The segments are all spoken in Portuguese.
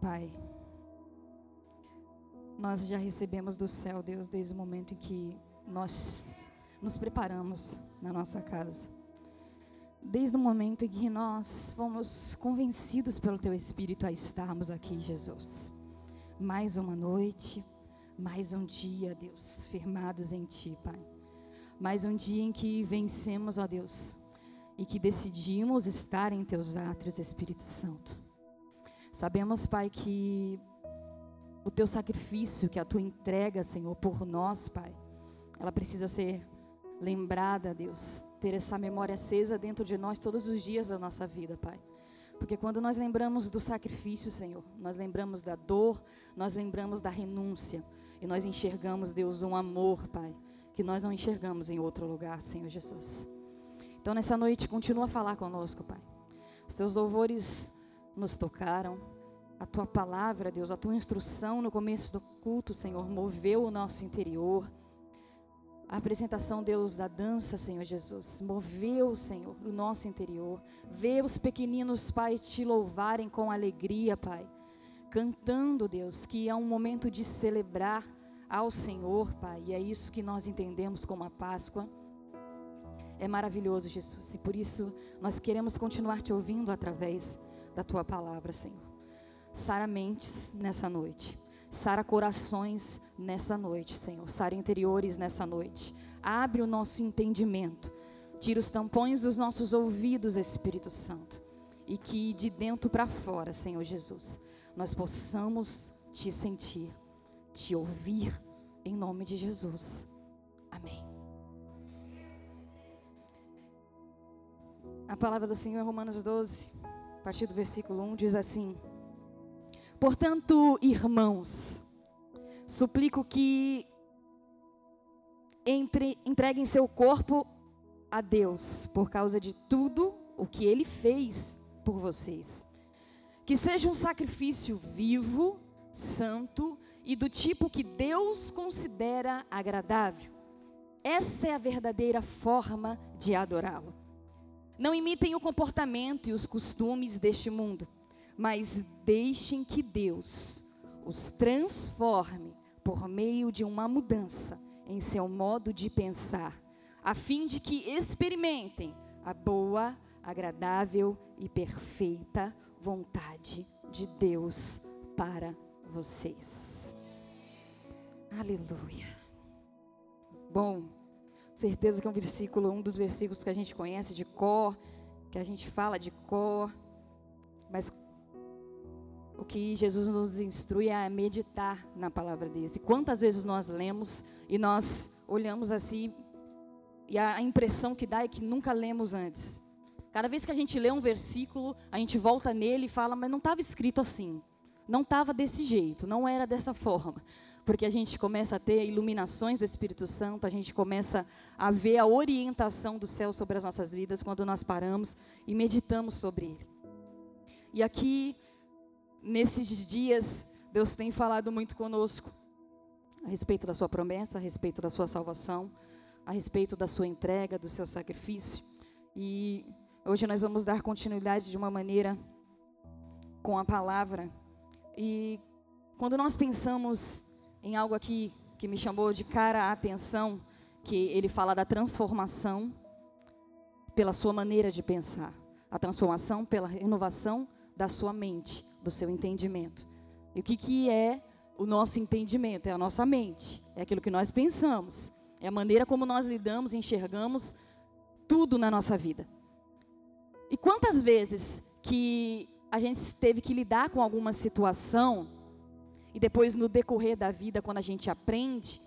Pai, nós já recebemos do céu, Deus, desde o momento em que nós nos preparamos na nossa casa. Desde o momento em que nós fomos convencidos pelo Teu Espírito a estarmos aqui, Jesus. Mais uma noite, mais um dia, Deus, firmados em Ti, Pai. Mais um dia em que vencemos, ó Deus, e que decidimos estar em Teus átrios, Espírito Santo. Sabemos, Pai, que o Teu sacrifício, que a Tua entrega, Senhor, por nós, Pai, ela precisa ser lembrada, Deus, ter essa memória acesa dentro de nós todos os dias da nossa vida, Pai. Porque quando nós lembramos do sacrifício, Senhor, nós lembramos da dor, nós lembramos da renúncia. E nós enxergamos, Deus, um amor, Pai, que nós não enxergamos em outro lugar, Senhor Jesus. Então, nessa noite, continua a falar conosco, Pai. Os teus louvores nos tocaram. A tua palavra, Deus, a tua instrução no começo do culto, Senhor, moveu o nosso interior a apresentação, Deus, da dança, Senhor Jesus, moveu, Senhor, o nosso interior. Vê os pequeninos, Pai, te louvarem com alegria, Pai. Cantando, Deus, que é um momento de celebrar ao Senhor, Pai. E é isso que nós entendemos como a Páscoa. É maravilhoso, Jesus. E por isso nós queremos continuar te ouvindo através da tua palavra, Senhor. Sara mentes nessa noite. Sara corações nessa noite, Senhor. Sara interiores nessa noite. Abre o nosso entendimento. Tira os tampões dos nossos ouvidos, Espírito Santo. E que de dentro para fora, Senhor Jesus, nós possamos te sentir, te ouvir, em nome de Jesus. Amém. A palavra do Senhor, Romanos 12, a partir do versículo 1, diz assim. Portanto, irmãos, suplico que entre, entreguem seu corpo a Deus por causa de tudo o que Ele fez por vocês. Que seja um sacrifício vivo, santo e do tipo que Deus considera agradável. Essa é a verdadeira forma de adorá-lo. Não imitem o comportamento e os costumes deste mundo mas deixem que Deus os transforme por meio de uma mudança em seu modo de pensar, a fim de que experimentem a boa, agradável e perfeita vontade de Deus para vocês. Aleluia. Bom, certeza que é um versículo, um dos versículos que a gente conhece de cor, que a gente fala de cor, mas o que Jesus nos instrui é a meditar na palavra dele. E quantas vezes nós lemos e nós olhamos assim e a impressão que dá é que nunca lemos antes. Cada vez que a gente lê um versículo, a gente volta nele e fala, mas não estava escrito assim. Não estava desse jeito, não era dessa forma. Porque a gente começa a ter iluminações do Espírito Santo, a gente começa a ver a orientação do céu sobre as nossas vidas quando nós paramos e meditamos sobre ele. E aqui nesses dias, Deus tem falado muito conosco a respeito da sua promessa, a respeito da sua salvação, a respeito da sua entrega, do seu sacrifício. E hoje nós vamos dar continuidade de uma maneira com a palavra. E quando nós pensamos em algo aqui que me chamou de cara a atenção, que ele fala da transformação pela sua maneira de pensar, a transformação pela renovação da sua mente, do seu entendimento. E o que, que é o nosso entendimento? É a nossa mente, é aquilo que nós pensamos, é a maneira como nós lidamos, enxergamos tudo na nossa vida. E quantas vezes que a gente teve que lidar com alguma situação e depois no decorrer da vida, quando a gente aprende,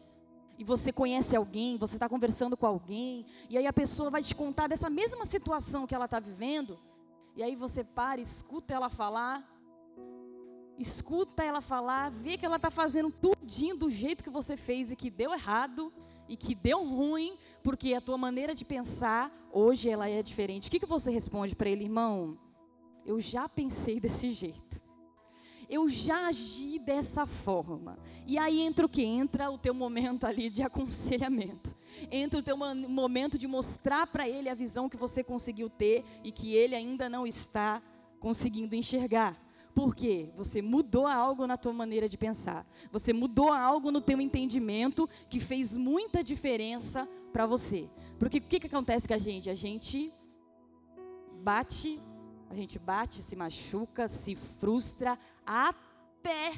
e você conhece alguém, você está conversando com alguém, e aí a pessoa vai te contar dessa mesma situação que ela está vivendo, e aí você para, escuta ela falar, escuta ela falar, vê que ela está fazendo tudinho do jeito que você fez e que deu errado e que deu ruim, porque a tua maneira de pensar hoje ela é diferente. O que, que você responde para ele, irmão? Eu já pensei desse jeito. Eu já agi dessa forma. E aí entra o que? Entra o teu momento ali de aconselhamento entre o teu momento de mostrar para ele a visão que você conseguiu ter e que ele ainda não está conseguindo enxergar. Por quê? Você mudou algo na tua maneira de pensar. Você mudou algo no teu entendimento que fez muita diferença para você. Porque o que, que acontece com a gente? A gente bate, a gente bate, se machuca, se frustra, até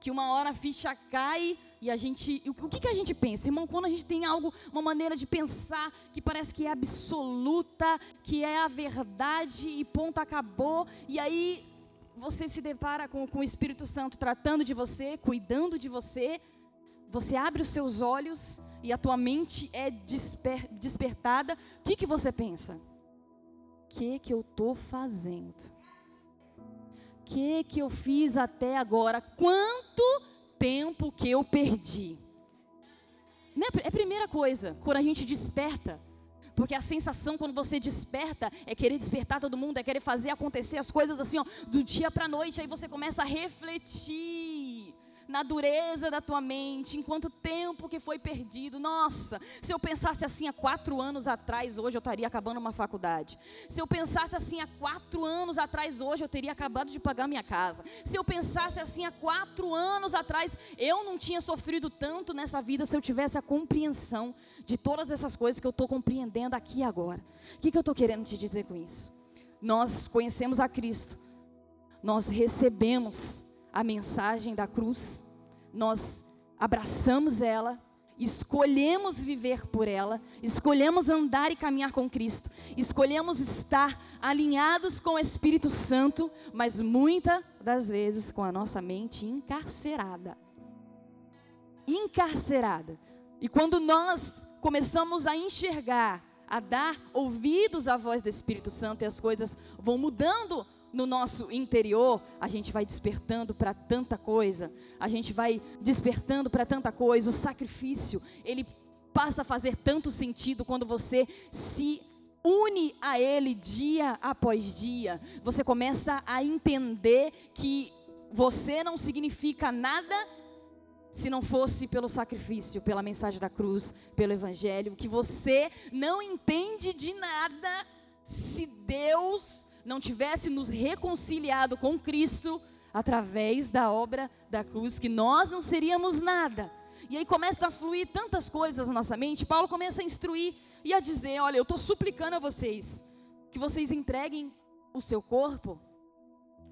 que uma hora a ficha cai e a gente. O que, que a gente pensa, irmão? Quando a gente tem algo, uma maneira de pensar que parece que é absoluta, que é a verdade e ponto acabou, e aí você se depara com, com o Espírito Santo tratando de você, cuidando de você, você abre os seus olhos e a tua mente é desper, despertada, o que, que você pensa? Que, que eu estou fazendo? Que, que eu fiz até agora? Quanto tempo que eu perdi? Né? É a primeira coisa, quando a gente desperta. Porque a sensação quando você desperta é querer despertar todo mundo, é querer fazer acontecer as coisas assim, ó, do dia para a noite. Aí você começa a refletir na dureza da tua mente, em quanto tempo que foi perdido. Nossa, se eu pensasse assim há quatro anos atrás, hoje eu estaria acabando uma faculdade. Se eu pensasse assim há quatro anos atrás, hoje eu teria acabado de pagar minha casa. Se eu pensasse assim há quatro anos atrás, eu não tinha sofrido tanto nessa vida se eu tivesse a compreensão de todas essas coisas que eu estou compreendendo aqui agora. O que, que eu estou querendo te dizer com isso? Nós conhecemos a Cristo, nós recebemos a mensagem da cruz, nós abraçamos ela, escolhemos viver por ela, escolhemos andar e caminhar com Cristo, escolhemos estar alinhados com o Espírito Santo, mas muitas das vezes com a nossa mente encarcerada. Encarcerada. E quando nós começamos a enxergar, a dar ouvidos à voz do Espírito Santo e as coisas vão mudando no nosso interior, a gente vai despertando para tanta coisa, a gente vai despertando para tanta coisa. O sacrifício, ele passa a fazer tanto sentido quando você se une a Ele dia após dia. Você começa a entender que você não significa nada se não fosse pelo sacrifício, pela mensagem da cruz, pelo Evangelho, que você não entende de nada se Deus não tivesse nos reconciliado com Cristo através da obra da cruz, que nós não seríamos nada. E aí começa a fluir tantas coisas na nossa mente. Paulo começa a instruir e a dizer: Olha, eu estou suplicando a vocês que vocês entreguem o seu corpo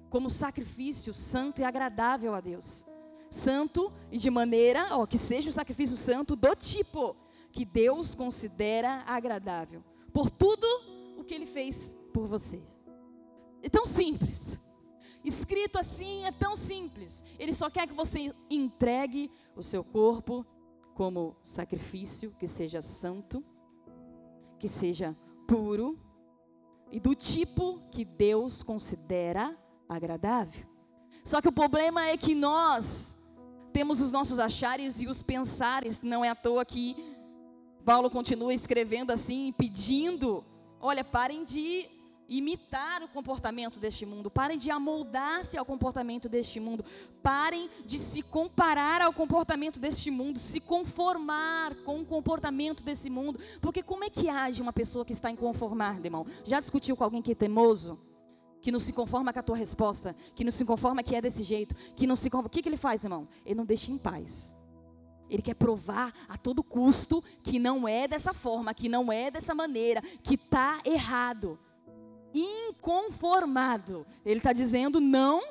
como sacrifício santo e agradável a Deus. Santo e de maneira, ó, que seja o sacrifício santo do tipo que Deus considera agradável, por tudo o que ele fez por você. É tão simples. Escrito assim é tão simples. Ele só quer que você entregue o seu corpo como sacrifício que seja santo, que seja puro e do tipo que Deus considera agradável. Só que o problema é que nós temos os nossos achares e os pensares, não é à toa que Paulo continua escrevendo assim, pedindo: olha, parem de imitar o comportamento deste mundo, parem de amoldar-se ao comportamento deste mundo, parem de se comparar ao comportamento deste mundo, se conformar com o comportamento desse mundo, porque como é que age uma pessoa que está inconformada, irmão? Já discutiu com alguém que é teimoso? Que não se conforma com a tua resposta, que não se conforma que é desse jeito, que não se conforma. O que, que ele faz, irmão? Ele não deixa em paz. Ele quer provar a todo custo que não é dessa forma, que não é dessa maneira, que está errado inconformado. Ele está dizendo não,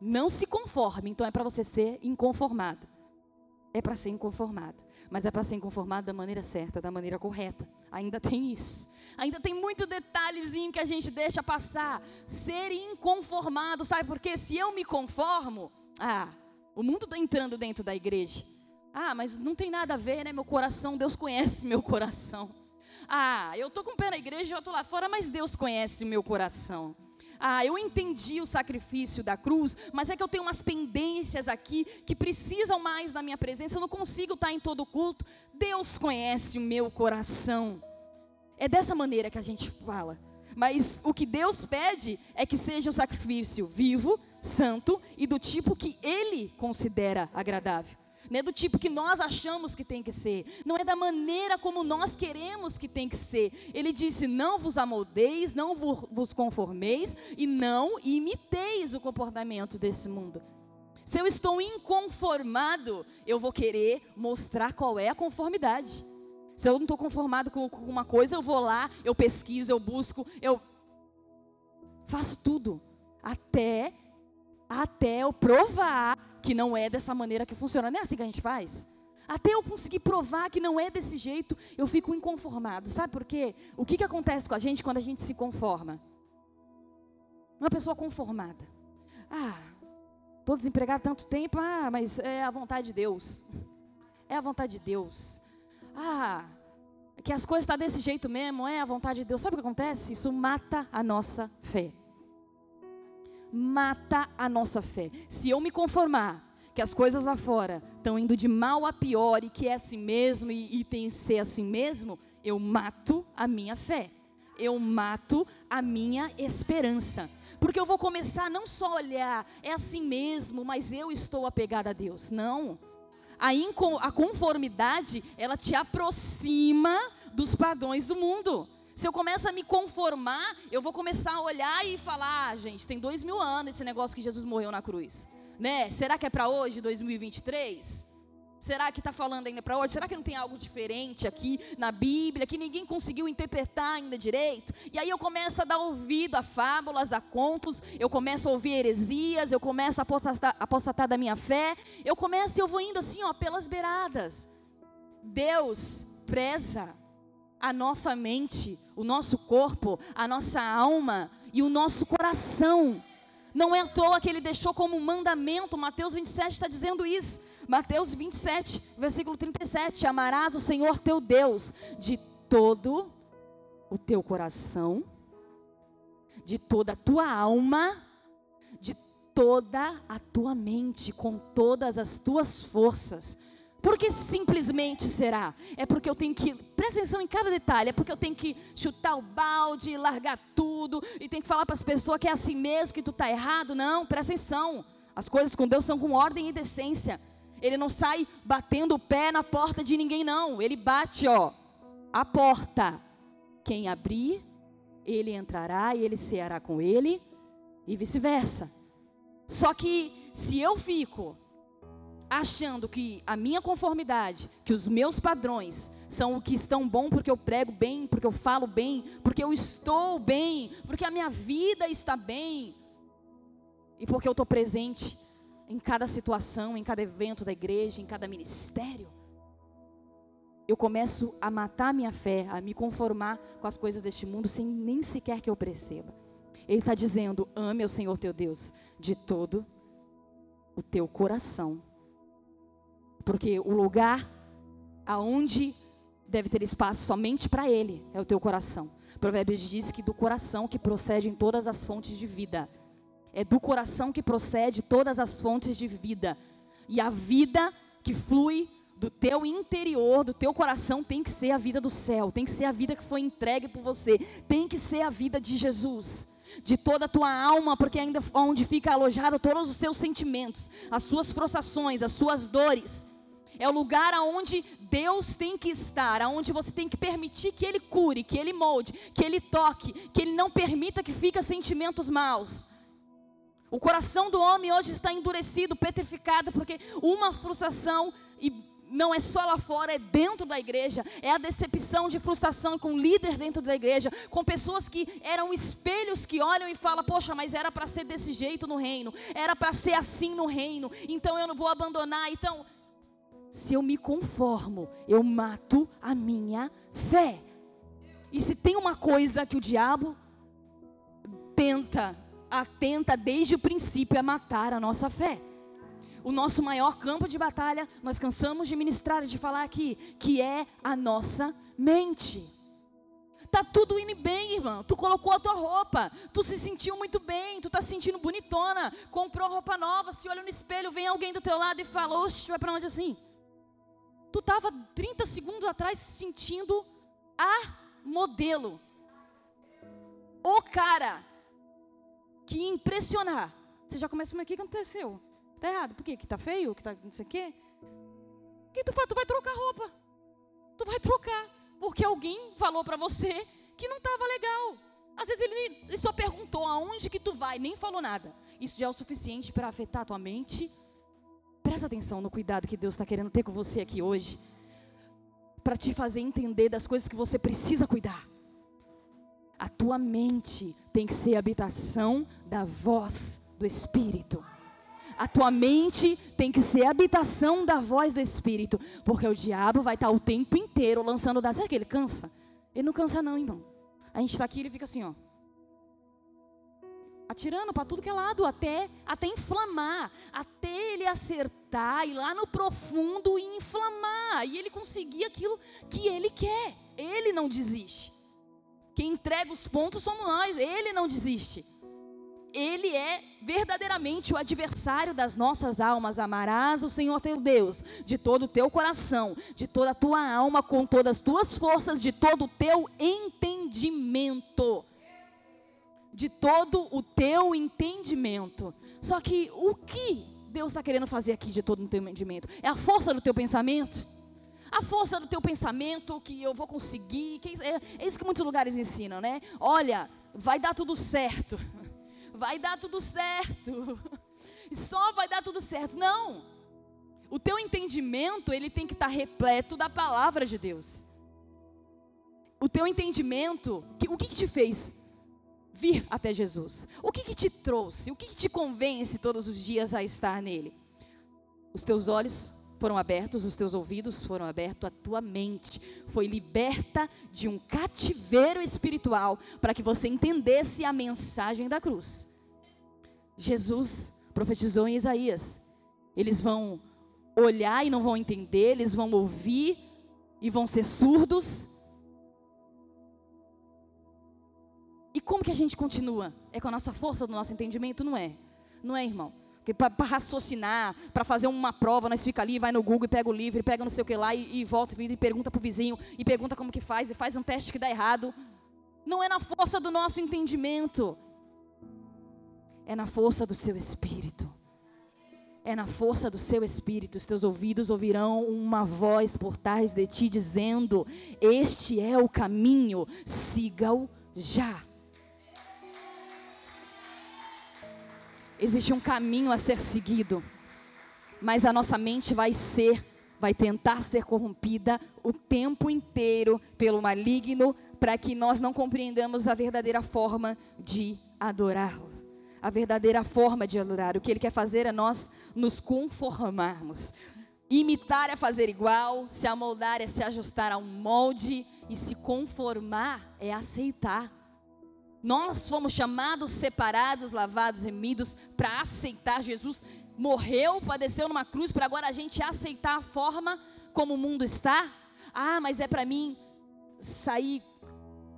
não se conforme. Então é para você ser inconformado. É para ser inconformado. Mas é para ser inconformado da maneira certa, da maneira correta. Ainda tem isso. Ainda tem muito detalhezinho que a gente deixa passar. Ser inconformado, sabe por quê? Se eu me conformo, ah, o mundo está entrando dentro da igreja. Ah, mas não tem nada a ver, né? Meu coração, Deus conhece meu coração. Ah, eu estou com o pé na igreja, eu estou lá fora, mas Deus conhece o meu coração. Ah, eu entendi o sacrifício da cruz, mas é que eu tenho umas pendências aqui que precisam mais da minha presença, eu não consigo estar em todo culto. Deus conhece o meu coração. É dessa maneira que a gente fala. Mas o que Deus pede é que seja um sacrifício vivo, santo e do tipo que Ele considera agradável. Não é do tipo que nós achamos que tem que ser, não é da maneira como nós queremos que tem que ser. Ele disse: Não vos amoldeis, não vos conformeis e não imiteis o comportamento desse mundo. Se eu estou inconformado, eu vou querer mostrar qual é a conformidade. Se eu não estou conformado com, com uma coisa, eu vou lá, eu pesquiso, eu busco, eu faço tudo até até eu provar que não é dessa maneira que funciona. Não é assim que a gente faz? Até eu conseguir provar que não é desse jeito, eu fico inconformado. Sabe por quê? O que, que acontece com a gente quando a gente se conforma? Uma pessoa conformada. Ah, estou desempregado tanto tempo, ah, mas é a vontade de Deus. É a vontade de Deus. Ah, que as coisas estão tá desse jeito mesmo, é a vontade de Deus. Sabe o que acontece? Isso mata a nossa fé mata a nossa fé. Se eu me conformar que as coisas lá fora estão indo de mal a pior e que é assim mesmo e, e tem que ser assim mesmo, eu mato a minha fé. Eu mato a minha esperança. Porque eu vou começar não só a olhar, é assim mesmo, mas eu estou apegada a Deus. Não. A, a conformidade, ela te aproxima dos padrões do mundo. Se eu começo a me conformar, eu vou começar a olhar e falar, ah, gente, tem dois mil anos esse negócio que Jesus morreu na cruz. Né? Será que é para hoje, 2023? Será que está falando ainda para hoje? Será que não tem algo diferente aqui na Bíblia que ninguém conseguiu interpretar ainda direito? E aí eu começo a dar ouvido a fábulas, a contos, eu começo a ouvir heresias, eu começo a apostatar, apostatar da minha fé, eu começo e eu vou indo assim, ó, pelas beiradas. Deus preza a nossa mente, o nosso corpo, a nossa alma e o nosso coração. Não é à toa que ele deixou como mandamento, Mateus 27 está dizendo isso. Mateus 27, versículo 37: Amarás o Senhor teu Deus de todo o teu coração, de toda a tua alma, de toda a tua mente, com todas as tuas forças. Porque simplesmente será? É porque eu tenho que, presta atenção em cada detalhe, é porque eu tenho que chutar o balde, largar tudo, e tenho que falar para as pessoas que é assim mesmo, que tu está errado. Não, presta atenção. As coisas com Deus são com ordem e decência. Ele não sai batendo o pé na porta de ninguém, não. Ele bate, ó, a porta. Quem abrir, ele entrará e ele ceará com ele, e vice-versa. Só que se eu fico achando que a minha conformidade, que os meus padrões são o que estão bom porque eu prego bem, porque eu falo bem, porque eu estou bem, porque a minha vida está bem e porque eu estou presente em cada situação, em cada evento da igreja, em cada ministério. Eu começo a matar minha fé, a me conformar com as coisas deste mundo sem nem sequer que eu perceba. Ele está dizendo: ame o Senhor teu Deus de todo o teu coração, porque o lugar aonde deve ter espaço somente para Ele é o teu coração. Provérbios diz que do coração que procede em todas as fontes de vida. É do coração que procede todas as fontes de vida. E a vida que flui do teu interior, do teu coração, tem que ser a vida do céu, tem que ser a vida que foi entregue por você, tem que ser a vida de Jesus de toda a tua alma, porque ainda onde fica alojado todos os seus sentimentos, as suas frustrações, as suas dores. É o lugar aonde Deus tem que estar, aonde você tem que permitir que Ele cure, que Ele molde, que Ele toque, que Ele não permita que fique sentimentos maus. O coração do homem hoje está endurecido, petrificado, porque uma frustração e não é só lá fora, é dentro da igreja. É a decepção de frustração com o líder dentro da igreja, com pessoas que eram espelhos que olham e falam: Poxa, mas era para ser desse jeito no reino, era para ser assim no reino, então eu não vou abandonar. Então, se eu me conformo, eu mato a minha fé. E se tem uma coisa que o diabo tenta, atenta desde o princípio é matar a nossa fé. O nosso maior campo de batalha, nós cansamos de ministrar e de falar aqui, que é a nossa mente. Tá tudo indo bem, irmão. Tu colocou a tua roupa, tu se sentiu muito bem, tu tá se sentindo bonitona, comprou roupa nova, se olha no espelho, vem alguém do teu lado e fala: "Oxe, vai para onde assim?" Tu estava 30 segundos atrás se sentindo a modelo. O cara que impressionar. Você já começa, mas o que aconteceu? Tá errado. Por quê? Que tá feio? Que tá não sei o quê? que tu faz? Tu vai trocar roupa. Tu vai trocar. Porque alguém falou para você que não estava legal. Às vezes ele, ele só perguntou aonde que tu vai, nem falou nada. Isso já é o suficiente para afetar a tua mente. Presta atenção no cuidado que Deus está querendo ter com você aqui hoje. Para te fazer entender das coisas que você precisa cuidar. A tua mente tem que ser habitação da voz do Espírito. A tua mente tem que ser habitação da voz do Espírito. Porque o diabo vai estar o tempo inteiro lançando dados. Será que ele cansa? Ele não cansa, não, irmão. A gente está aqui ele fica assim, ó. Atirando para tudo que é lado, até, até inflamar, até ele acertar, ir lá no profundo e inflamar. E ele conseguir aquilo que ele quer. Ele não desiste. Quem entrega os pontos somos nós, ele não desiste. Ele é verdadeiramente o adversário das nossas almas. Amarás o Senhor teu Deus de todo o teu coração, de toda a tua alma, com todas as tuas forças, de todo o teu entendimento. De todo o teu entendimento. Só que o que Deus está querendo fazer aqui de todo o teu entendimento? É a força do teu pensamento? A força do teu pensamento, que eu vou conseguir. Que é, é isso que muitos lugares ensinam, né? Olha, vai dar tudo certo. Vai dar tudo certo. Só vai dar tudo certo. Não. O teu entendimento, ele tem que estar repleto da palavra de Deus. O teu entendimento, o que, que te fez vir até Jesus? O que, que te trouxe? O que, que te convence todos os dias a estar nele? Os teus olhos foram abertos, os teus ouvidos foram abertos, a tua mente foi liberta de um cativeiro espiritual para que você entendesse a mensagem da cruz. Jesus profetizou em Isaías: eles vão olhar e não vão entender, eles vão ouvir e vão ser surdos. Como que a gente continua? É com a nossa força do nosso entendimento? Não é? Não é, irmão? para raciocinar, para fazer uma prova, nós fica ali, vai no Google e pega o livro, e pega não sei o que lá, e, e volta e pergunta para o vizinho, e pergunta como que faz, e faz um teste que dá errado. Não é na força do nosso entendimento, é na força do seu espírito. É na força do seu espírito. Os teus ouvidos ouvirão uma voz por trás de ti dizendo: Este é o caminho, siga-o já. Existe um caminho a ser seguido, mas a nossa mente vai ser, vai tentar ser corrompida o tempo inteiro pelo maligno, para que nós não compreendamos a verdadeira forma de adorá-lo. A verdadeira forma de adorar. O que ele quer fazer é nós nos conformarmos. Imitar é fazer igual, se amoldar é se ajustar a um molde, e se conformar é aceitar. Nós fomos chamados, separados, lavados, remidos para aceitar Jesus. Morreu, padeceu numa cruz para agora a gente aceitar a forma como o mundo está. Ah, mas é para mim sair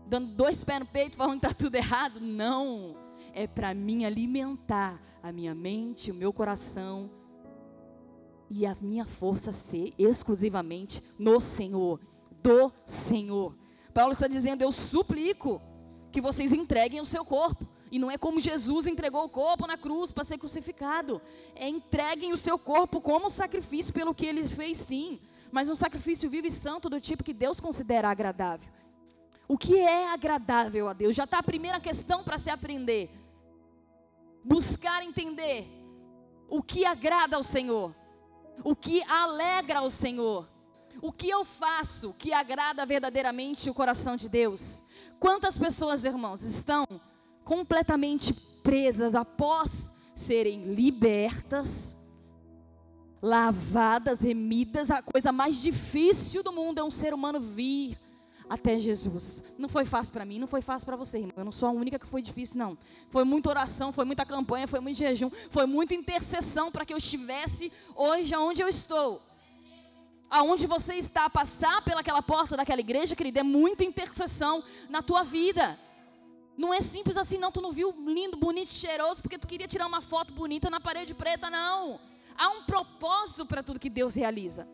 dando dois pés no peito falando que está tudo errado. Não, é para mim alimentar a minha mente, o meu coração e a minha força ser exclusivamente no Senhor, do Senhor. Paulo está dizendo: Eu suplico que vocês entreguem o seu corpo. E não é como Jesus entregou o corpo na cruz para ser crucificado. É entreguem o seu corpo como sacrifício pelo que ele fez, sim. Mas um sacrifício vivo e santo do tipo que Deus considera agradável. O que é agradável a Deus? Já está a primeira questão para se aprender. Buscar entender o que agrada ao Senhor. O que alegra ao Senhor. O que eu faço que agrada verdadeiramente o coração de Deus. Quantas pessoas, irmãos, estão completamente presas após serem libertas, lavadas, remidas? A coisa mais difícil do mundo é um ser humano vir até Jesus. Não foi fácil para mim, não foi fácil para você, irmão. Eu não sou a única que foi difícil, não. Foi muita oração, foi muita campanha, foi muito jejum, foi muita intercessão para que eu estivesse hoje onde eu estou aonde você está, passar pelaquela porta daquela igreja, querida, é muita intercessão na tua vida. Não é simples assim, não. Tu não viu lindo, bonito, cheiroso, porque tu queria tirar uma foto bonita na parede preta, não. Há um propósito para tudo que Deus realiza.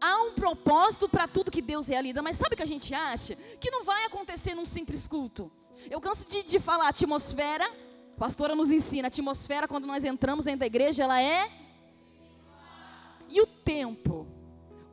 Há um propósito para tudo que Deus realiza. Mas sabe o que a gente acha? Que não vai acontecer num simples culto. Eu canso de, de falar, atmosfera, a pastora nos ensina, a atmosfera, quando nós entramos dentro da igreja, ela é. E o tempo?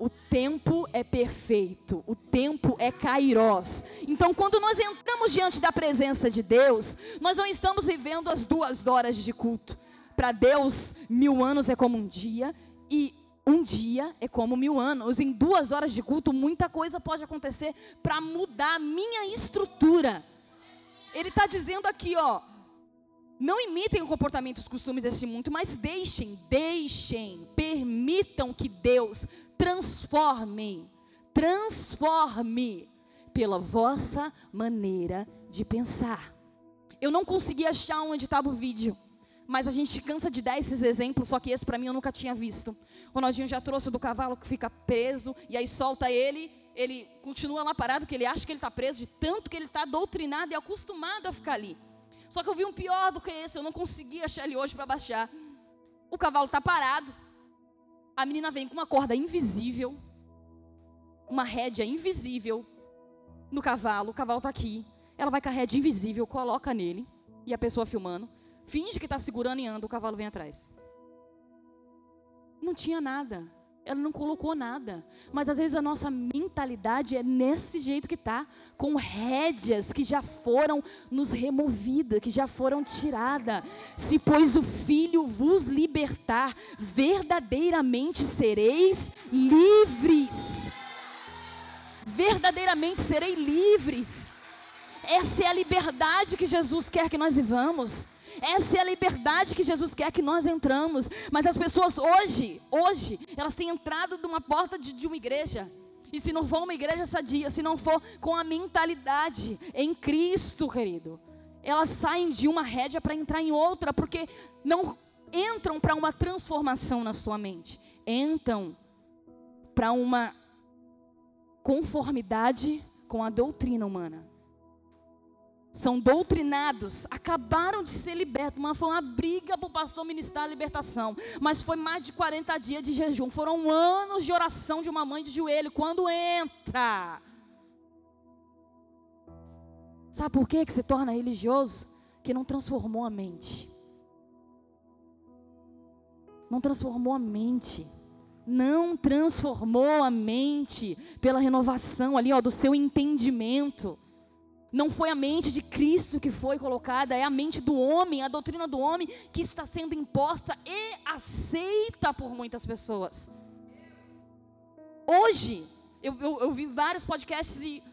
O tempo é perfeito, o tempo é kairós. Então, quando nós entramos diante da presença de Deus, nós não estamos vivendo as duas horas de culto. Para Deus, mil anos é como um dia, e um dia é como mil anos. Em duas horas de culto, muita coisa pode acontecer para mudar a minha estrutura. Ele está dizendo aqui, ó, não imitem o comportamento e os costumes deste mundo, mas deixem, deixem, permitam que Deus transforme, transforme pela vossa maneira de pensar. Eu não consegui achar onde estava o vídeo, mas a gente cansa de dar esses exemplos, só que esse para mim eu nunca tinha visto. Ronaldinho já trouxe do cavalo que fica preso e aí solta ele, ele continua lá parado, que ele acha que ele está preso, de tanto que ele está doutrinado e acostumado a ficar ali. Só que eu vi um pior do que esse, eu não consegui achar ele hoje para baixar. O cavalo está parado, a menina vem com uma corda invisível, uma rédea invisível no cavalo, o cavalo está aqui. Ela vai com a rédea invisível, coloca nele, e a pessoa filmando, finge que está segurando e anda, o cavalo vem atrás. Não tinha nada. Ela não colocou nada. Mas às vezes a nossa mentalidade é nesse jeito que está, com rédeas que já foram nos removidas, que já foram tiradas. Se pois o Filho vos libertar, verdadeiramente sereis livres. Verdadeiramente serei livres. Essa é a liberdade que Jesus quer que nós vivamos. Essa é a liberdade que Jesus quer que nós entramos. Mas as pessoas hoje, hoje, elas têm entrado de uma porta de, de uma igreja. E se não for uma igreja sadia, se não for com a mentalidade em Cristo, querido, elas saem de uma rédea para entrar em outra, porque não entram para uma transformação na sua mente, entram para uma conformidade com a doutrina humana são doutrinados, acabaram de ser libertos. Mas foi uma briga para o pastor ministrar a libertação. Mas foi mais de 40 dias de jejum. Foram anos de oração de uma mãe de joelho. Quando entra. Sabe por que, que se torna religioso? Que não transformou a mente. Não transformou a mente. Não transformou a mente pela renovação ali, ó, do seu entendimento. Não foi a mente de Cristo que foi colocada, é a mente do homem, a doutrina do homem que está sendo imposta e aceita por muitas pessoas. Hoje, eu, eu, eu vi vários podcasts de,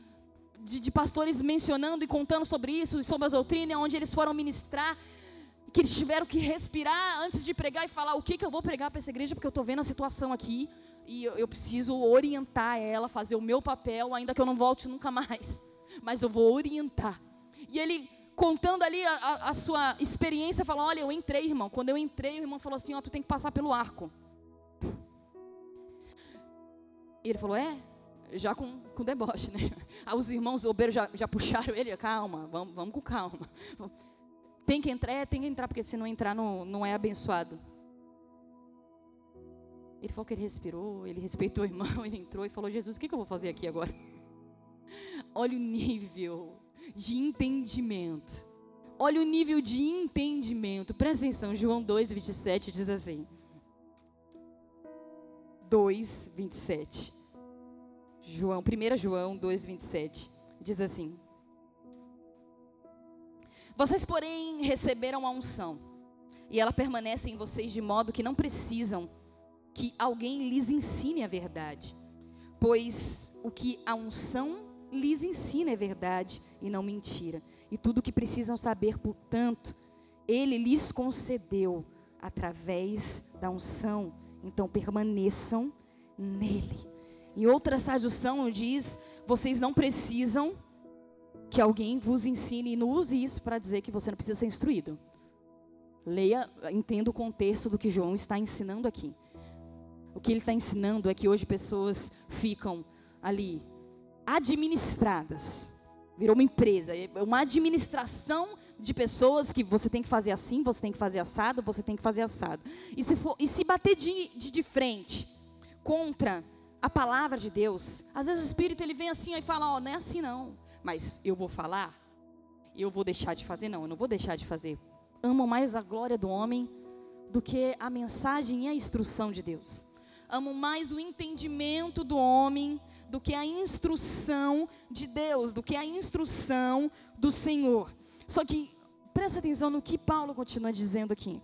de, de, pastores mencionando e contando sobre isso, sobre a doutrina, onde eles foram ministrar, que eles tiveram que respirar antes de pregar e falar o que, que eu vou pregar para essa igreja, porque eu estou vendo a situação aqui e eu, eu preciso orientar ela, fazer o meu papel, ainda que eu não volte nunca mais mas eu vou orientar. E ele contando ali a, a, a sua experiência, falou: Olha, eu entrei, irmão. Quando eu entrei, o irmão falou assim: Ó, oh, tu tem que passar pelo arco. E ele falou: É, já com, com deboche, né? Aí os irmãos obreiros já, já puxaram ele: Calma, vamos, vamos com calma. Tem que entrar, é, tem que entrar, porque se não entrar, não, não é abençoado. Ele falou que ele respirou, ele respeitou o irmão, ele entrou e falou: Jesus, o que, que eu vou fazer aqui agora? Olha o nível de entendimento. Olha o nível de entendimento. Presta atenção, João 2, 27 diz assim. 2, 27. João, 1 João 2, 27. Diz assim: Vocês, porém, receberam a unção, e ela permanece em vocês de modo que não precisam que alguém lhes ensine a verdade, pois o que a unção lhes ensina é verdade e não mentira. E tudo o que precisam saber, portanto, ele lhes concedeu através da unção. Então permaneçam nele. Em outra tradução diz: vocês não precisam que alguém vos ensine e não use isso para dizer que você não precisa ser instruído. Leia, entenda o contexto do que João está ensinando aqui. O que ele está ensinando é que hoje pessoas ficam ali administradas. Virou uma empresa, é uma administração de pessoas que você tem que fazer assim, você tem que fazer assado, você tem que fazer assado. E se, for, e se bater de, de, de frente contra a palavra de Deus, às vezes o Espírito ele vem assim e fala, ó, oh, não é assim não. Mas eu vou falar, eu vou deixar de fazer? Não, eu não vou deixar de fazer. Amo mais a glória do homem do que a mensagem e a instrução de Deus. amam mais o entendimento do homem do que a instrução de Deus, do que a instrução do Senhor. Só que presta atenção no que Paulo continua dizendo aqui.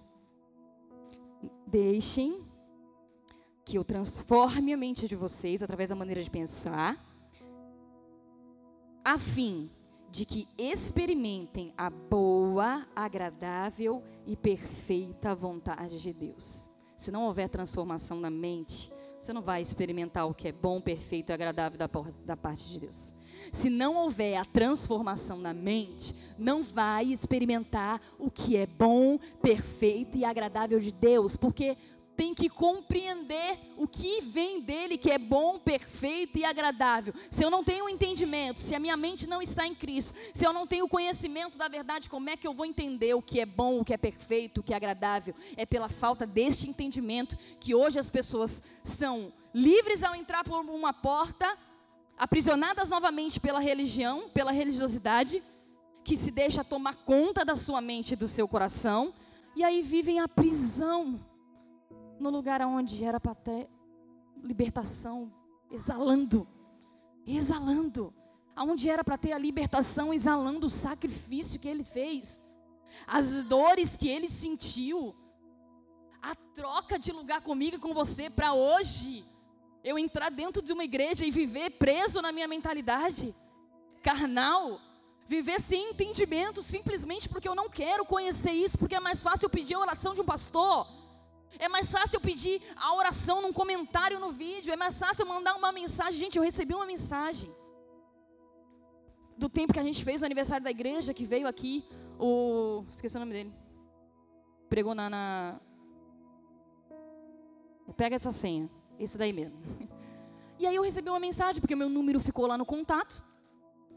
Deixem que eu transforme a mente de vocês através da maneira de pensar, a fim de que experimentem a boa, agradável e perfeita vontade de Deus. Se não houver transformação na mente, você não vai experimentar o que é bom, perfeito e agradável da, parte de Deus. Se não houver a transformação na mente, não vai experimentar o que é bom, perfeito e agradável de Deus, porque tem que compreender o que vem dele, que é bom, perfeito e agradável. Se eu não tenho entendimento, se a minha mente não está em Cristo, se eu não tenho conhecimento da verdade, como é que eu vou entender o que é bom, o que é perfeito, o que é agradável? É pela falta deste entendimento que hoje as pessoas são livres ao entrar por uma porta, aprisionadas novamente pela religião, pela religiosidade, que se deixa tomar conta da sua mente e do seu coração, e aí vivem a prisão no lugar onde era para ter libertação, exalando, exalando, aonde era para ter a libertação, exalando o sacrifício que ele fez, as dores que ele sentiu, a troca de lugar comigo e com você para hoje. Eu entrar dentro de uma igreja e viver preso na minha mentalidade carnal, viver sem entendimento, simplesmente porque eu não quero conhecer isso, porque é mais fácil pedir a oração de um pastor é mais fácil eu pedir a oração num comentário no vídeo. É mais fácil eu mandar uma mensagem. Gente, eu recebi uma mensagem. Do tempo que a gente fez o aniversário da igreja, que veio aqui o. Esqueci o nome dele. Pregou na. na... Pega essa senha. Esse daí mesmo. E aí eu recebi uma mensagem, porque o meu número ficou lá no contato.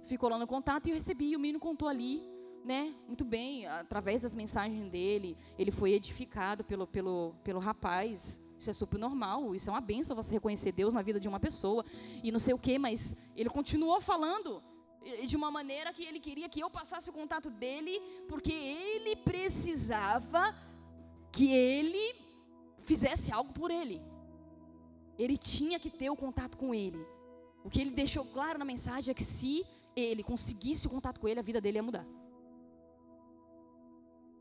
Ficou lá no contato e eu recebi. E o menino contou ali né, muito bem, através das mensagens dele, ele foi edificado pelo, pelo, pelo rapaz. Isso é super normal, isso é uma benção você reconhecer Deus na vida de uma pessoa e não sei o que, mas ele continuou falando de uma maneira que ele queria que eu passasse o contato dele, porque ele precisava que ele fizesse algo por ele. Ele tinha que ter o contato com ele. O que ele deixou claro na mensagem é que se ele conseguisse o contato com ele, a vida dele ia mudar.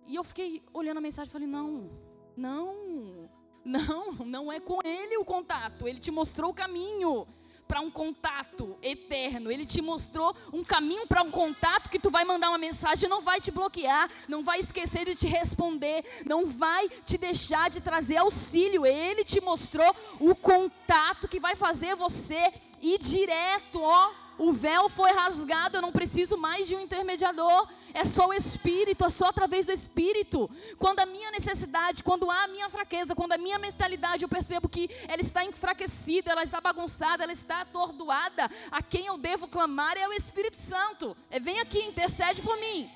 E eu fiquei olhando a mensagem e falei: não, não, não, não é com ele o contato. Ele te mostrou o caminho para um contato eterno. Ele te mostrou um caminho para um contato que tu vai mandar uma mensagem, não vai te bloquear, não vai esquecer de te responder, não vai te deixar de trazer auxílio. Ele te mostrou o contato que vai fazer você ir direto, ó. O véu foi rasgado, eu não preciso mais de um intermediador. É só o Espírito, é só através do Espírito. Quando a minha necessidade, quando há a minha fraqueza, quando a minha mentalidade, eu percebo que ela está enfraquecida, ela está bagunçada, ela está atordoada, a quem eu devo clamar é o Espírito Santo. É, vem aqui, intercede por mim.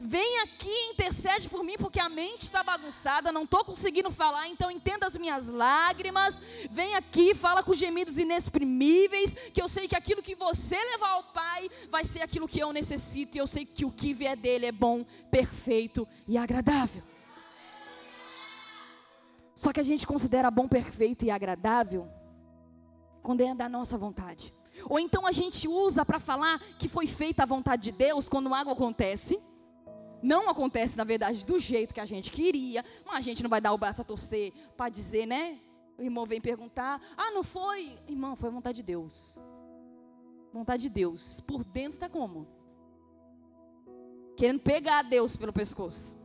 Vem aqui, intercede por mim, porque a mente está bagunçada, não estou conseguindo falar, então entenda as minhas lágrimas. Vem aqui, fala com gemidos inexprimíveis, que eu sei que aquilo que você levar ao Pai vai ser aquilo que eu necessito, e eu sei que o que vier dele é bom, perfeito e agradável. Só que a gente considera bom, perfeito e agradável quando é da nossa vontade. Ou então a gente usa para falar que foi feita a vontade de Deus quando algo acontece não acontece, na verdade, do jeito que a gente queria, mas a gente não vai dar o braço a torcer para dizer, né? O irmão vem perguntar: ah, não foi? Irmão, foi a vontade de Deus. Vontade de Deus. Por dentro está como? Querendo pegar Deus pelo pescoço.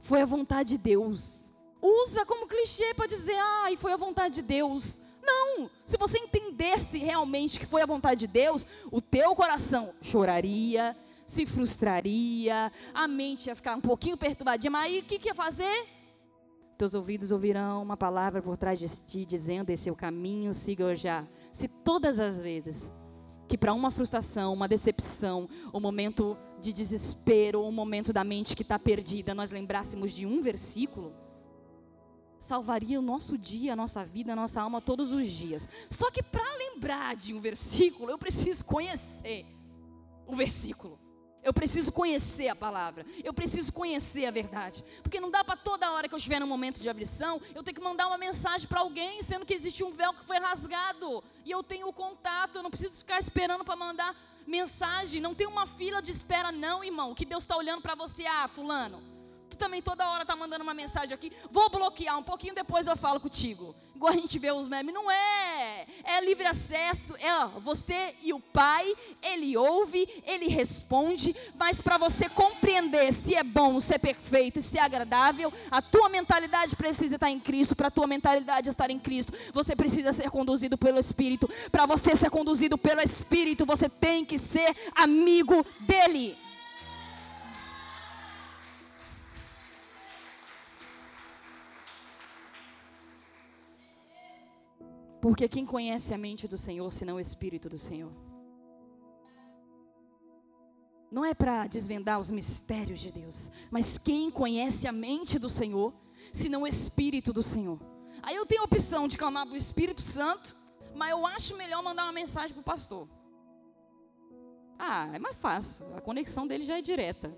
Foi a vontade de Deus. Usa como clichê para dizer, ah, e foi a vontade de Deus. Não! Se você entendesse realmente que foi a vontade de Deus, o teu coração choraria, se frustraria, a mente ia ficar um pouquinho perturbadinha, mas aí o que, que ia fazer? Teus ouvidos ouvirão uma palavra por trás de ti dizendo: esse é o caminho, siga já. Se todas as vezes que para uma frustração, uma decepção, um momento de desespero, um momento da mente que está perdida, nós lembrássemos de um versículo, salvaria o nosso dia, a nossa vida, a nossa alma todos os dias. Só que para lembrar de um versículo, eu preciso conhecer o versículo. Eu preciso conhecer a palavra. Eu preciso conhecer a verdade. Porque não dá para toda hora que eu estiver num momento de aflição, eu ter que mandar uma mensagem para alguém, sendo que existe um véu que foi rasgado. E eu tenho o contato, eu não preciso ficar esperando para mandar mensagem. Não tem uma fila de espera, não, irmão. Que Deus está olhando para você, ah, fulano. Tu também toda hora está mandando uma mensagem aqui. Vou bloquear, um pouquinho depois eu falo contigo igual a gente vê os memes. Não é. É livre acesso. É ó, você e o pai, ele ouve, ele responde. Mas para você compreender se é bom, se é perfeito, se é agradável, a tua mentalidade precisa estar em Cristo. Para a tua mentalidade estar em Cristo, você precisa ser conduzido pelo Espírito. Para você ser conduzido pelo Espírito, você tem que ser amigo dele. Porque quem conhece a mente do Senhor, senão o Espírito do Senhor? Não é para desvendar os mistérios de Deus, mas quem conhece a mente do Senhor, senão o Espírito do Senhor? Aí eu tenho a opção de clamar para o Espírito Santo, mas eu acho melhor mandar uma mensagem para o pastor. Ah, é mais fácil, a conexão dele já é direta,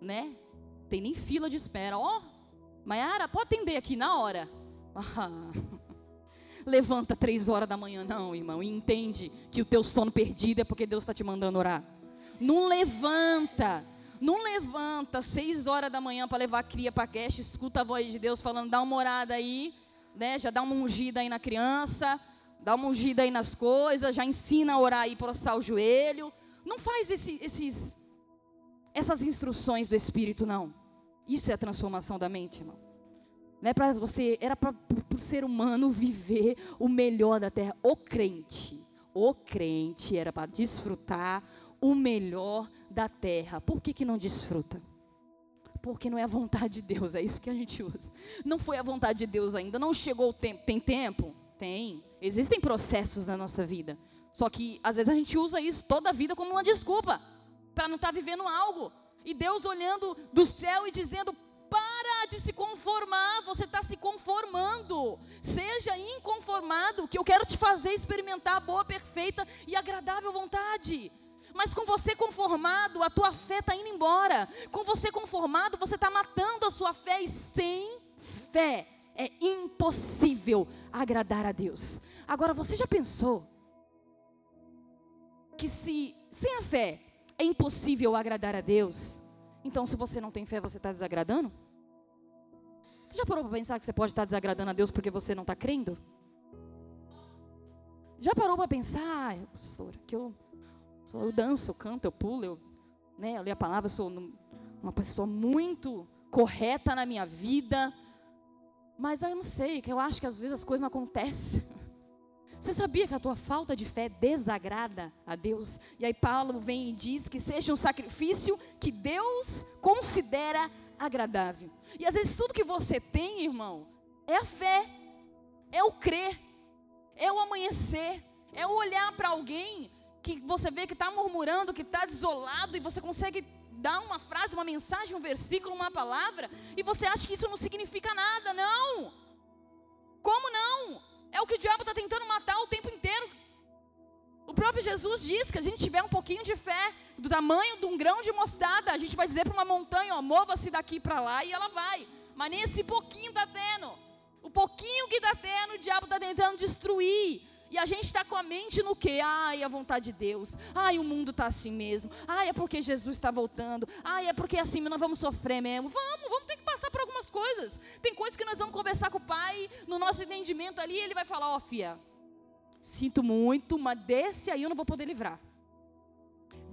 né? Tem nem fila de espera. Ó, oh, Maiara, pode atender aqui na hora. Ah levanta três horas da manhã, não, irmão. E entende que o teu sono perdido é porque Deus está te mandando orar. Não levanta. Não levanta seis horas da manhã para levar a cria para a creche, escuta a voz de Deus falando, dá uma orada aí, né? Já dá uma ungida aí na criança, dá uma ungida aí nas coisas, já ensina a orar aí, prostrar o joelho. Não faz esse, esses, essas instruções do Espírito, não. Isso é a transformação da mente, irmão. Não é para você, era para o ser humano viver o melhor da terra. O crente, o crente era para desfrutar o melhor da terra. Por que, que não desfruta? Porque não é a vontade de Deus, é isso que a gente usa. Não foi a vontade de Deus ainda, não chegou o tempo. Tem tempo? Tem. Existem processos na nossa vida. Só que às vezes a gente usa isso toda a vida como uma desculpa para não estar tá vivendo algo. E Deus olhando do céu e dizendo: de se conformar, você está se conformando. Seja inconformado, que eu quero te fazer experimentar a boa, perfeita e agradável vontade. Mas com você conformado, a tua fé está indo embora. Com você conformado, você está matando a sua fé. E sem fé é impossível agradar a Deus. Agora, você já pensou que se sem a fé é impossível agradar a Deus? Então, se você não tem fé, você está desagradando? Você já parou para pensar que você pode estar desagradando a Deus porque você não está crendo? Já parou para pensar, pastor, que eu, eu danço, eu canto, eu pulo, eu, né, eu leio a palavra, eu sou uma pessoa muito correta na minha vida, mas eu não sei, que eu acho que às vezes as coisas não acontecem. Você sabia que a tua falta de fé desagrada a Deus? E aí Paulo vem e diz que seja um sacrifício que Deus considera agradável. E às vezes tudo que você tem, irmão, é a fé, é o crer, é o amanhecer, é o olhar para alguém que você vê que está murmurando, que está desolado, e você consegue dar uma frase, uma mensagem, um versículo, uma palavra, e você acha que isso não significa nada. Não! Como não? É o que o diabo está tentando matar o tempo inteiro. O próprio Jesus diz que a gente tiver um pouquinho de fé, do tamanho de um grão de mostarda, a gente vai dizer para uma montanha, ó, mova-se daqui para lá e ela vai. Mas nem esse pouquinho está tendo. O pouquinho que está tendo, o diabo está tentando destruir. E a gente está com a mente no quê? Ai, a vontade de Deus. Ai, o mundo está assim mesmo. Ai, é porque Jesus está voltando. Ai, é porque assim nós vamos sofrer mesmo. Vamos, vamos ter que passar por algumas coisas. Tem coisas que nós vamos conversar com o Pai, no nosso entendimento ali, ele vai falar, ó oh, filha, Sinto muito, mas desse aí eu não vou poder livrar.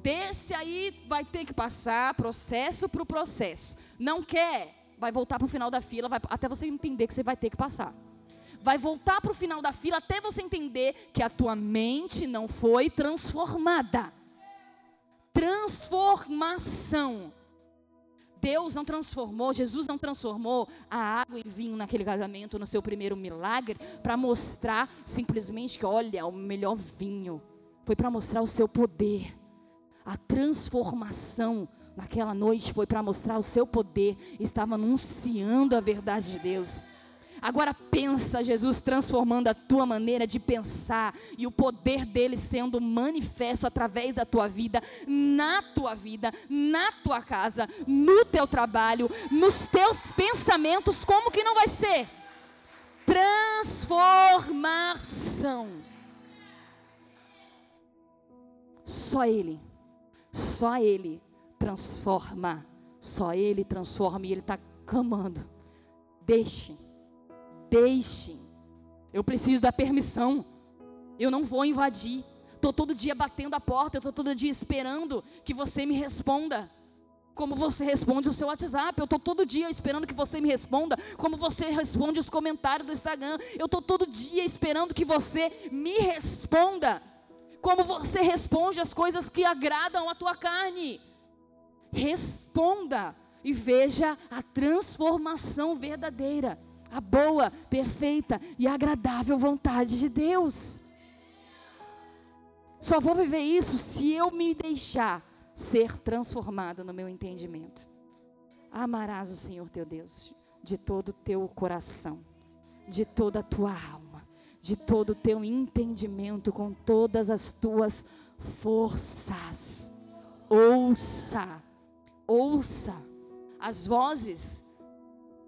Desse aí vai ter que passar processo para o processo. Não quer, vai voltar para o final da fila, vai, até você entender que você vai ter que passar. Vai voltar para o final da fila até você entender que a tua mente não foi transformada. Transformação. Deus não transformou, Jesus não transformou a água em vinho naquele casamento, no seu primeiro milagre, para mostrar simplesmente que, olha, o melhor vinho. Foi para mostrar o seu poder. A transformação naquela noite foi para mostrar o seu poder. Estava anunciando a verdade de Deus. Agora pensa Jesus transformando a tua maneira de pensar e o poder dele sendo manifesto através da tua vida, na tua vida, na tua casa, no teu trabalho, nos teus pensamentos, como que não vai ser? Transformação. Só ele. Só ele transforma. Só ele transforma e ele está clamando. Deixe Deixe. Eu preciso da permissão. Eu não vou invadir. Estou todo dia batendo a porta, eu estou todo dia esperando que você me responda. Como você responde o seu WhatsApp. Eu estou todo dia esperando que você me responda. Como você responde os comentários do Instagram. Eu estou todo dia esperando que você me responda. Como você responde as coisas que agradam a tua carne. Responda e veja a transformação verdadeira a boa, perfeita e agradável vontade de Deus. Só vou viver isso se eu me deixar ser transformado no meu entendimento. Amarás o Senhor teu Deus de todo o teu coração, de toda a tua alma, de todo o teu entendimento, com todas as tuas forças. Ouça, ouça as vozes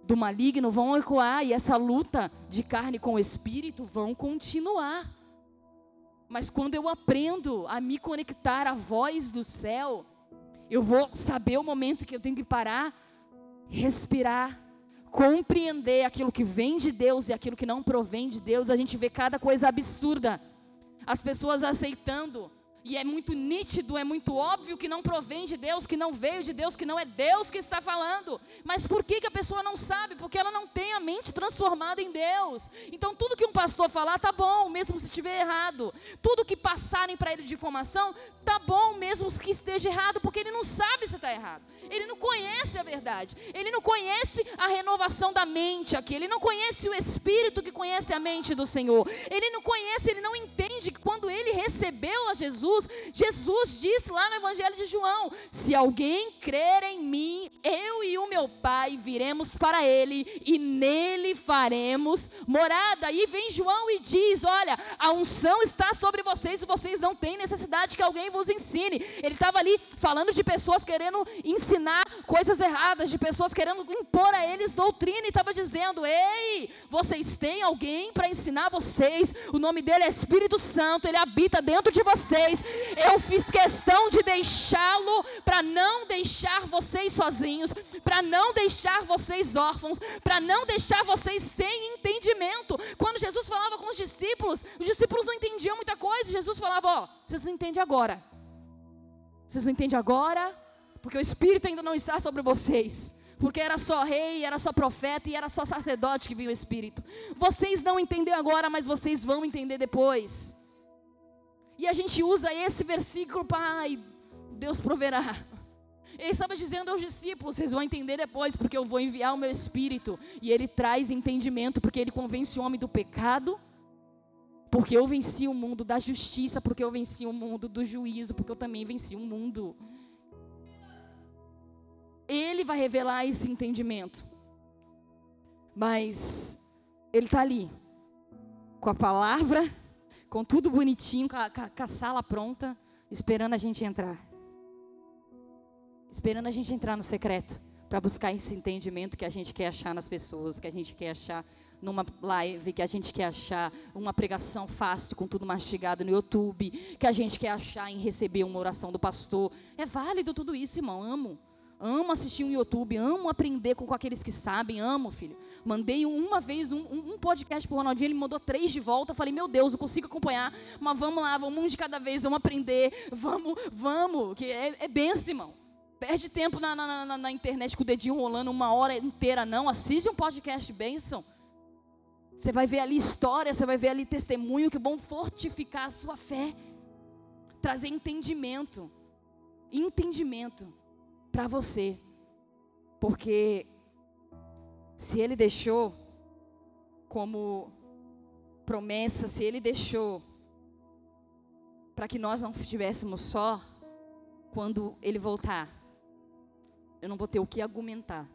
do maligno vão ecoar e essa luta de carne com o espírito vão continuar. Mas quando eu aprendo a me conectar à voz do céu, eu vou saber o momento que eu tenho que parar, respirar, compreender aquilo que vem de Deus e aquilo que não provém de Deus. A gente vê cada coisa absurda. As pessoas aceitando e é muito nítido, é muito óbvio que não provém de Deus, que não veio de Deus, que não é Deus que está falando. Mas por que, que a pessoa não sabe? Porque ela não tem a mente transformada em Deus. Então tudo que um pastor falar tá bom, mesmo se estiver errado. Tudo que passarem para ele de informação tá bom, mesmo que esteja errado, porque ele não sabe se está errado. Ele não conhece a verdade. Ele não conhece a renovação da mente aqui. Ele não conhece o Espírito que conhece a mente do Senhor. Ele não conhece, ele não entende que quando ele recebeu a Jesus Jesus. Jesus disse lá no Evangelho de João: Se alguém crer em mim, eu e o meu Pai viremos para ele e nele faremos morada. E vem João e diz: Olha, a unção está sobre vocês e vocês não têm necessidade que alguém vos ensine. Ele estava ali falando de pessoas querendo ensinar coisas erradas, de pessoas querendo impor a eles doutrina e estava dizendo: Ei, vocês têm alguém para ensinar vocês. O nome dele é Espírito Santo, ele habita dentro de vocês. Eu fiz questão de deixá-lo para não deixar vocês sozinhos, para não deixar vocês órfãos, para não deixar vocês sem entendimento. Quando Jesus falava com os discípulos, os discípulos não entendiam muita coisa. Jesus falava: Ó, vocês não entendem agora. Vocês não entendem agora, porque o Espírito ainda não está sobre vocês porque era só rei, era só profeta e era só sacerdote que vinha o Espírito. Vocês não entendem agora, mas vocês vão entender depois. E a gente usa esse versículo para, ai, Deus proverá. Ele estava dizendo aos discípulos: vocês vão entender depois, porque eu vou enviar o meu espírito. E ele traz entendimento, porque ele convence o homem do pecado, porque eu venci o mundo da justiça, porque eu venci o mundo do juízo, porque eu também venci o mundo. Ele vai revelar esse entendimento. Mas ele está ali, com a palavra com tudo bonitinho, com a, com a sala pronta, esperando a gente entrar. Esperando a gente entrar no secreto, para buscar esse entendimento que a gente quer achar nas pessoas, que a gente quer achar numa live, que a gente quer achar uma pregação fácil, com tudo mastigado no YouTube, que a gente quer achar em receber uma oração do pastor. É válido tudo isso, irmão, amo. Amo assistir um YouTube, amo aprender com, com aqueles que sabem, amo, filho. Mandei uma vez um, um podcast pro Ronaldinho, ele me mandou três de volta. Falei, meu Deus, eu consigo acompanhar, mas vamos lá, vamos um de cada vez, vamos aprender, vamos, vamos, que é, é benção, irmão. Perde tempo na, na, na, na, internet com o dedinho rolando uma hora inteira, não. Assiste um podcast bênção. Você vai ver ali história, você vai ver ali testemunho que vão fortificar a sua fé, trazer entendimento. Entendimento para você. Porque se ele deixou como promessa, se ele deixou para que nós não estivéssemos só quando ele voltar, eu não vou ter o que argumentar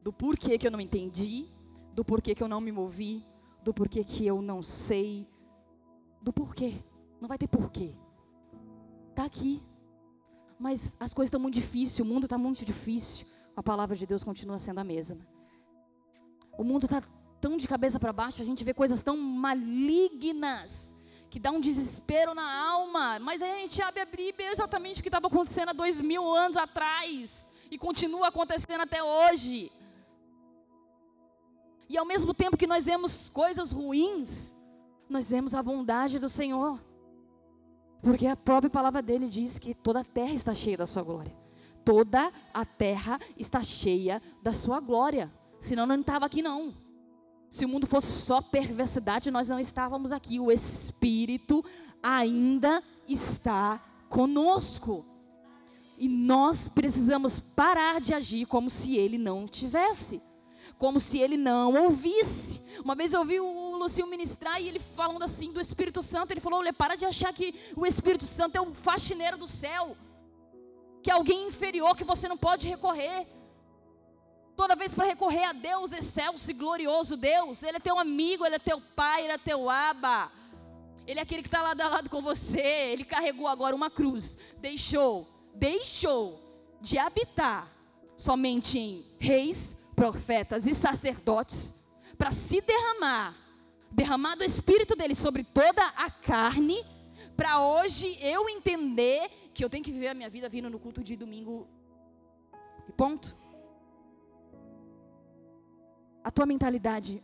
do porquê que eu não entendi, do porquê que eu não me movi, do porquê que eu não sei, do porquê. Não vai ter porquê. Tá aqui. Mas as coisas estão muito difíceis, o mundo está muito difícil. A palavra de Deus continua sendo a mesma. O mundo está tão de cabeça para baixo, a gente vê coisas tão malignas que dá um desespero na alma. Mas aí a gente abre a Bíblia exatamente o que estava acontecendo há dois mil anos atrás e continua acontecendo até hoje. E ao mesmo tempo que nós vemos coisas ruins, nós vemos a bondade do Senhor. Porque a própria palavra dele diz que toda a terra está cheia da sua glória. Toda a terra está cheia da sua glória. Senão não estava aqui não. Se o mundo fosse só perversidade, nós não estávamos aqui. O Espírito ainda está conosco. E nós precisamos parar de agir como se ele não tivesse como se ele não ouvisse. Uma vez eu ouvi o Lucio ministrar e ele falando assim do Espírito Santo, ele falou: olha, para de achar que o Espírito Santo é o faxineiro do céu, que é alguém inferior que você não pode recorrer. Toda vez para recorrer a Deus, excelso e glorioso Deus, Ele é teu amigo, Ele é teu pai, Ele é teu aba. Ele é aquele que está lado a lado com você. Ele carregou agora uma cruz. Deixou, deixou de habitar somente em reis, profetas e sacerdotes para se derramar, derramar do Espírito dele sobre toda a carne, para hoje eu entender que eu tenho que viver a minha vida vindo no culto de domingo e ponto. A tua mentalidade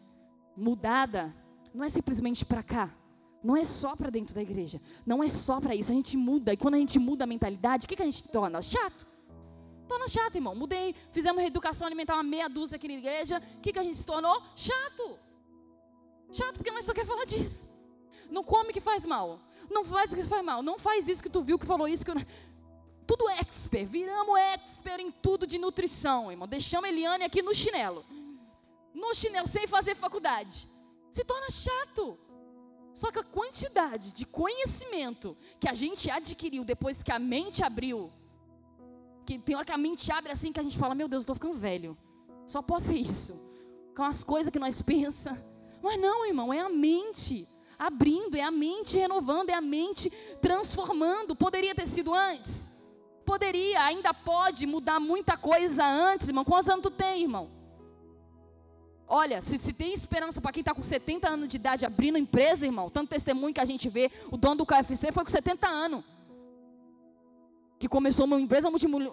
mudada não é simplesmente para cá, não é só para dentro da igreja, não é só para isso. A gente muda e quando a gente muda a mentalidade, o que, que a gente torna? Chato. Torna chato, irmão. Mudei, fizemos reeducação alimentar uma meia dúzia aqui na igreja. O que, que a gente se tornou? Chato. Chato, porque nós só quer falar disso. Não come que faz mal. Não faz o que faz mal. Não faz isso que tu viu que falou isso que eu... Tudo expert. Viramos expert em tudo de nutrição, irmão. Deixamos a Eliane aqui no chinelo. No chinelo, sem fazer faculdade. Se torna chato. Só que a quantidade de conhecimento que a gente adquiriu depois que a mente abriu que tem hora que a mente abre assim que a gente fala, meu Deus, eu estou ficando velho. Só pode ser isso. Com as coisas que nós pensamos. Mas não, irmão, é a mente abrindo, é a mente renovando, é a mente transformando. Poderia ter sido antes? Poderia, ainda pode mudar muita coisa antes, irmão. Quantos anos tu tem, irmão? Olha, se, se tem esperança para quem está com 70 anos de idade abrindo empresa, irmão, tanto testemunho que a gente vê, o dono do KFC foi com 70 anos que começou uma empresa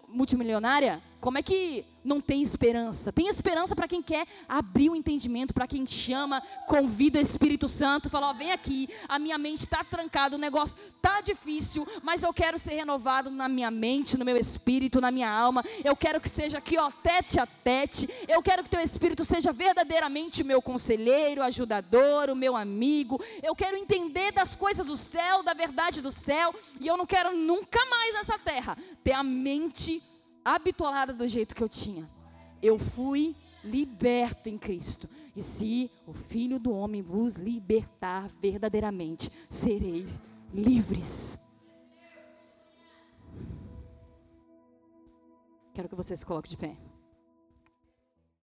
multimilionária, como é que não tem esperança? Tem esperança para quem quer abrir o entendimento, para quem chama, convida o Espírito Santo, fala: ó, vem aqui, a minha mente está trancada, o negócio está difícil, mas eu quero ser renovado na minha mente, no meu espírito, na minha alma. Eu quero que seja aqui, ó, tete a tete. Eu quero que teu Espírito seja verdadeiramente o meu conselheiro, ajudador, o meu amigo. Eu quero entender das coisas do céu, da verdade do céu, e eu não quero nunca mais nessa terra ter a mente habituada do jeito que eu tinha. Eu fui liberto em Cristo. E se o Filho do Homem vos libertar verdadeiramente, sereis livres. Quero que você se coloque de pé.